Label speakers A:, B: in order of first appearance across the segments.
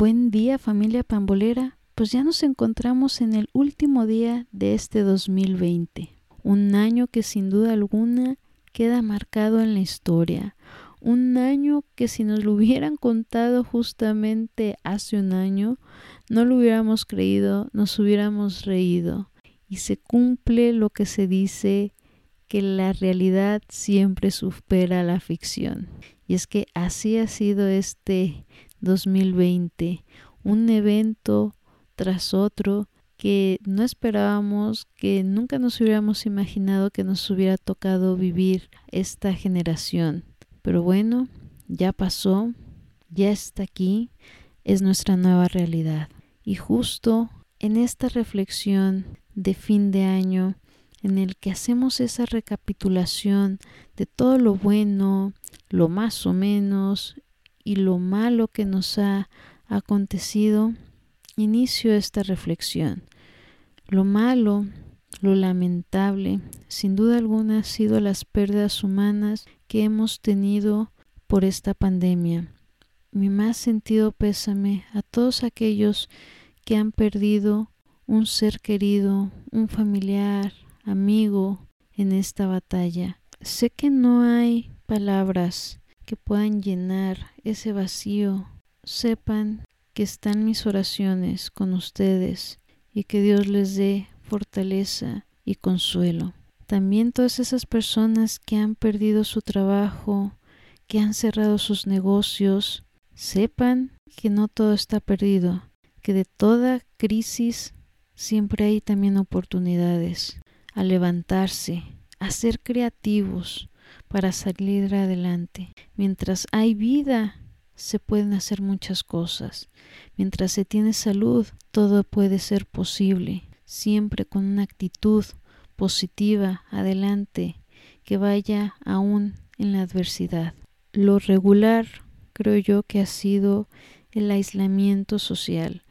A: Buen día familia pambolera, pues ya nos encontramos en el último día de este 2020, un año que sin duda alguna queda marcado en la historia, un año que si nos lo hubieran contado justamente hace un año, no lo hubiéramos creído, nos hubiéramos reído. Y se cumple lo que se dice que la realidad siempre supera la ficción. Y es que así ha sido este 2020, un evento tras otro que no esperábamos, que nunca nos hubiéramos imaginado que nos hubiera tocado vivir esta generación. Pero bueno, ya pasó, ya está aquí, es nuestra nueva realidad. Y justo en esta reflexión de fin de año, en el que hacemos esa recapitulación de todo lo bueno, lo más o menos y lo malo que nos ha acontecido, inicio esta reflexión. Lo malo, lo lamentable, sin duda alguna, ha sido las pérdidas humanas que hemos tenido por esta pandemia. Mi más sentido pésame a todos aquellos que han perdido un ser querido, un familiar, amigo en esta batalla. Sé que no hay palabras que puedan llenar ese vacío, sepan que están mis oraciones con ustedes y que Dios les dé fortaleza y consuelo. También todas esas personas que han perdido su trabajo, que han cerrado sus negocios, sepan que no todo está perdido, que de toda crisis siempre hay también oportunidades a levantarse, a ser creativos, para salir adelante. Mientras hay vida, se pueden hacer muchas cosas. Mientras se tiene salud, todo puede ser posible, siempre con una actitud positiva adelante, que vaya aún en la adversidad. Lo regular creo yo que ha sido el aislamiento social,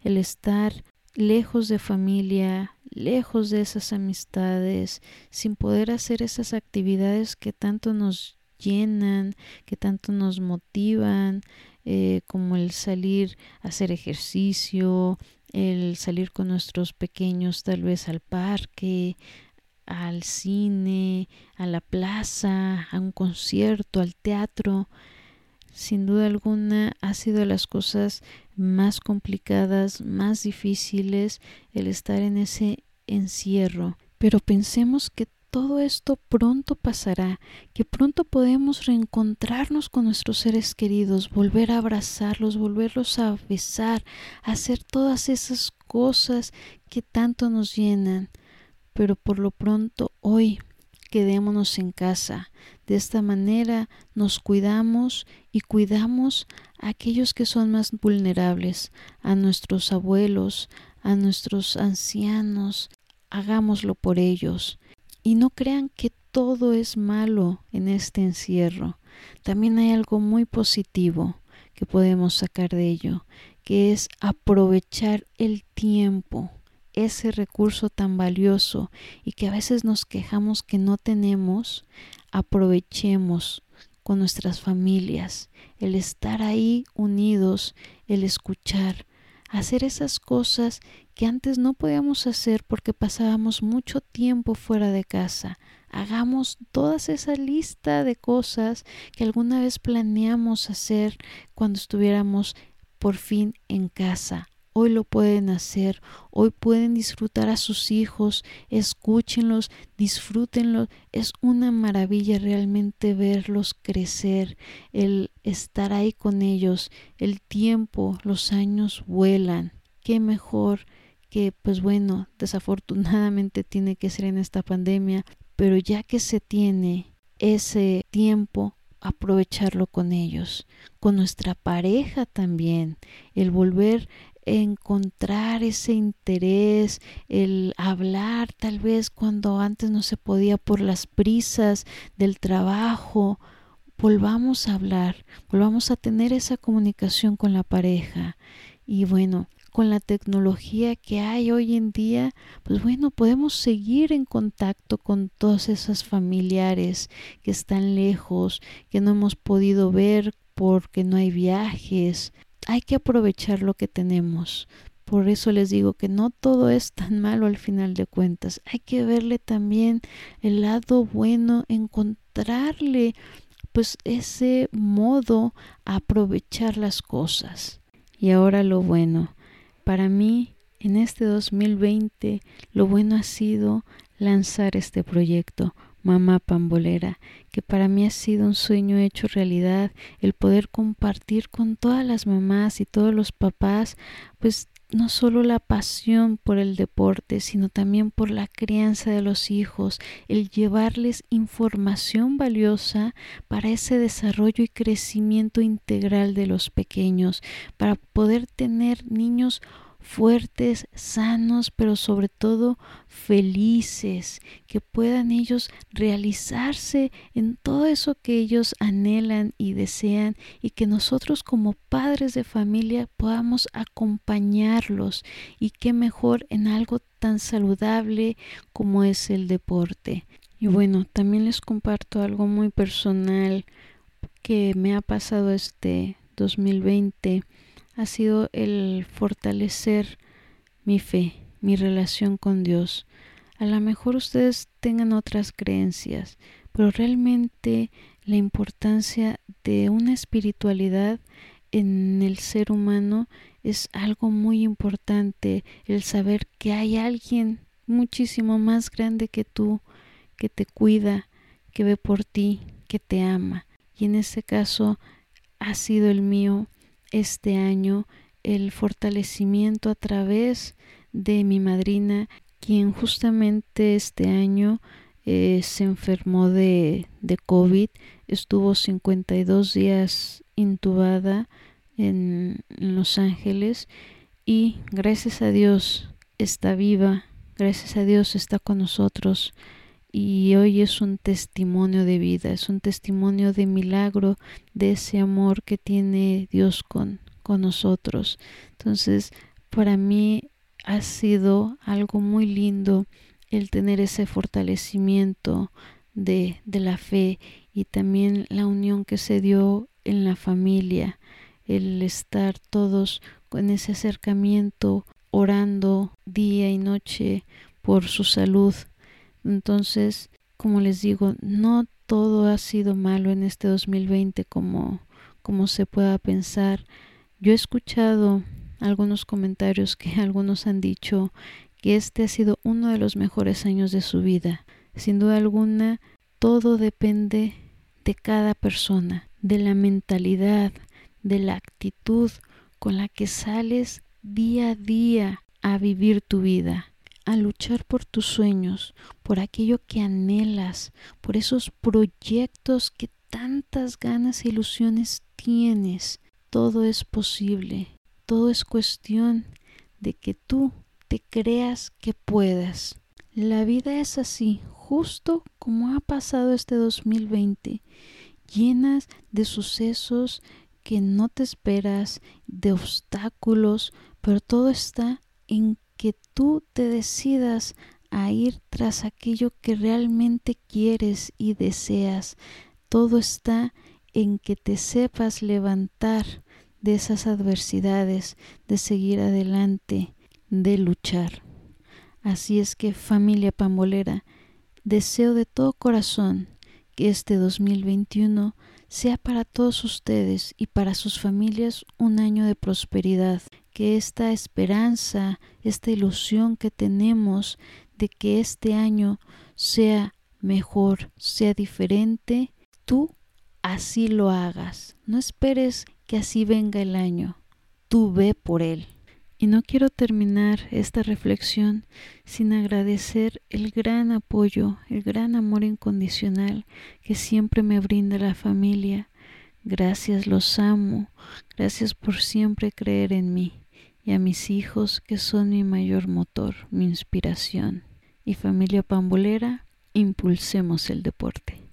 A: el estar lejos de familia, lejos de esas amistades, sin poder hacer esas actividades que tanto nos llenan, que tanto nos motivan, eh, como el salir a hacer ejercicio, el salir con nuestros pequeños tal vez al parque, al cine, a la plaza, a un concierto, al teatro. Sin duda alguna ha sido de las cosas más complicadas, más difíciles el estar en ese encierro. Pero pensemos que todo esto pronto pasará, que pronto podemos reencontrarnos con nuestros seres queridos, volver a abrazarlos, volverlos a besar, hacer todas esas cosas que tanto nos llenan. Pero por lo pronto hoy quedémonos en casa. De esta manera nos cuidamos y cuidamos a aquellos que son más vulnerables, a nuestros abuelos, a nuestros ancianos. Hagámoslo por ellos. Y no crean que todo es malo en este encierro. También hay algo muy positivo que podemos sacar de ello, que es aprovechar el tiempo ese recurso tan valioso y que a veces nos quejamos que no tenemos, aprovechemos con nuestras familias, el estar ahí unidos, el escuchar, hacer esas cosas que antes no podíamos hacer porque pasábamos mucho tiempo fuera de casa. Hagamos toda esa lista de cosas que alguna vez planeamos hacer cuando estuviéramos por fin en casa hoy lo pueden hacer, hoy pueden disfrutar a sus hijos, escúchenlos, disfrútenlos. Es una maravilla realmente verlos crecer, el estar ahí con ellos. El tiempo, los años vuelan. Qué mejor que, pues bueno, desafortunadamente tiene que ser en esta pandemia, pero ya que se tiene ese tiempo, aprovecharlo con ellos, con nuestra pareja también, el volver encontrar ese interés, el hablar tal vez cuando antes no se podía por las prisas del trabajo, volvamos a hablar, volvamos a tener esa comunicación con la pareja. Y bueno, con la tecnología que hay hoy en día, pues bueno, podemos seguir en contacto con todos esos familiares que están lejos, que no hemos podido ver porque no hay viajes, hay que aprovechar lo que tenemos. Por eso les digo que no todo es tan malo al final de cuentas. Hay que verle también el lado bueno, encontrarle pues ese modo a aprovechar las cosas. Y ahora lo bueno. Para mí, en este 2020, lo bueno ha sido lanzar este proyecto, Mamá Pambolera, que para mí ha sido un sueño hecho realidad, el poder compartir con todas las mamás y todos los papás, pues no solo la pasión por el deporte, sino también por la crianza de los hijos, el llevarles información valiosa para ese desarrollo y crecimiento integral de los pequeños, para poder tener niños fuertes, sanos, pero sobre todo felices, que puedan ellos realizarse en todo eso que ellos anhelan y desean y que nosotros como padres de familia podamos acompañarlos y qué mejor en algo tan saludable como es el deporte. Y bueno, también les comparto algo muy personal que me ha pasado este 2020 ha sido el fortalecer mi fe, mi relación con Dios. A lo mejor ustedes tengan otras creencias, pero realmente la importancia de una espiritualidad en el ser humano es algo muy importante, el saber que hay alguien muchísimo más grande que tú, que te cuida, que ve por ti, que te ama. Y en este caso ha sido el mío este año el fortalecimiento a través de mi madrina, quien justamente este año eh, se enfermó de, de COVID, estuvo 52 días intubada en, en Los Ángeles y gracias a Dios está viva, gracias a Dios está con nosotros y hoy es un testimonio de vida, es un testimonio de milagro, de ese amor que tiene Dios con, con nosotros. Entonces, para mí ha sido algo muy lindo el tener ese fortalecimiento de, de la fe y también la unión que se dio en la familia, el estar todos con ese acercamiento, orando día y noche por su salud, entonces, como les digo, no todo ha sido malo en este 2020 como, como se pueda pensar. Yo he escuchado algunos comentarios que algunos han dicho que este ha sido uno de los mejores años de su vida. Sin duda alguna, todo depende de cada persona, de la mentalidad, de la actitud con la que sales día a día a vivir tu vida a luchar por tus sueños, por aquello que anhelas, por esos proyectos que tantas ganas e ilusiones tienes. Todo es posible, todo es cuestión de que tú te creas que puedas. La vida es así, justo como ha pasado este 2020, llenas de sucesos que no te esperas, de obstáculos, pero todo está en que tú te decidas a ir tras aquello que realmente quieres y deseas. Todo está en que te sepas levantar de esas adversidades, de seguir adelante, de luchar. Así es que familia pambolera, deseo de todo corazón que este 2021 sea para todos ustedes y para sus familias un año de prosperidad, que esta esperanza, esta ilusión que tenemos de que este año sea mejor, sea diferente, tú así lo hagas. No esperes que así venga el año, tú ve por él. Y no quiero terminar esta reflexión sin agradecer el gran apoyo, el gran amor incondicional que siempre me brinda la familia. Gracias, los amo. Gracias por siempre creer en mí y a mis hijos que son mi mayor motor, mi inspiración. Y familia pambolera, impulsemos el deporte.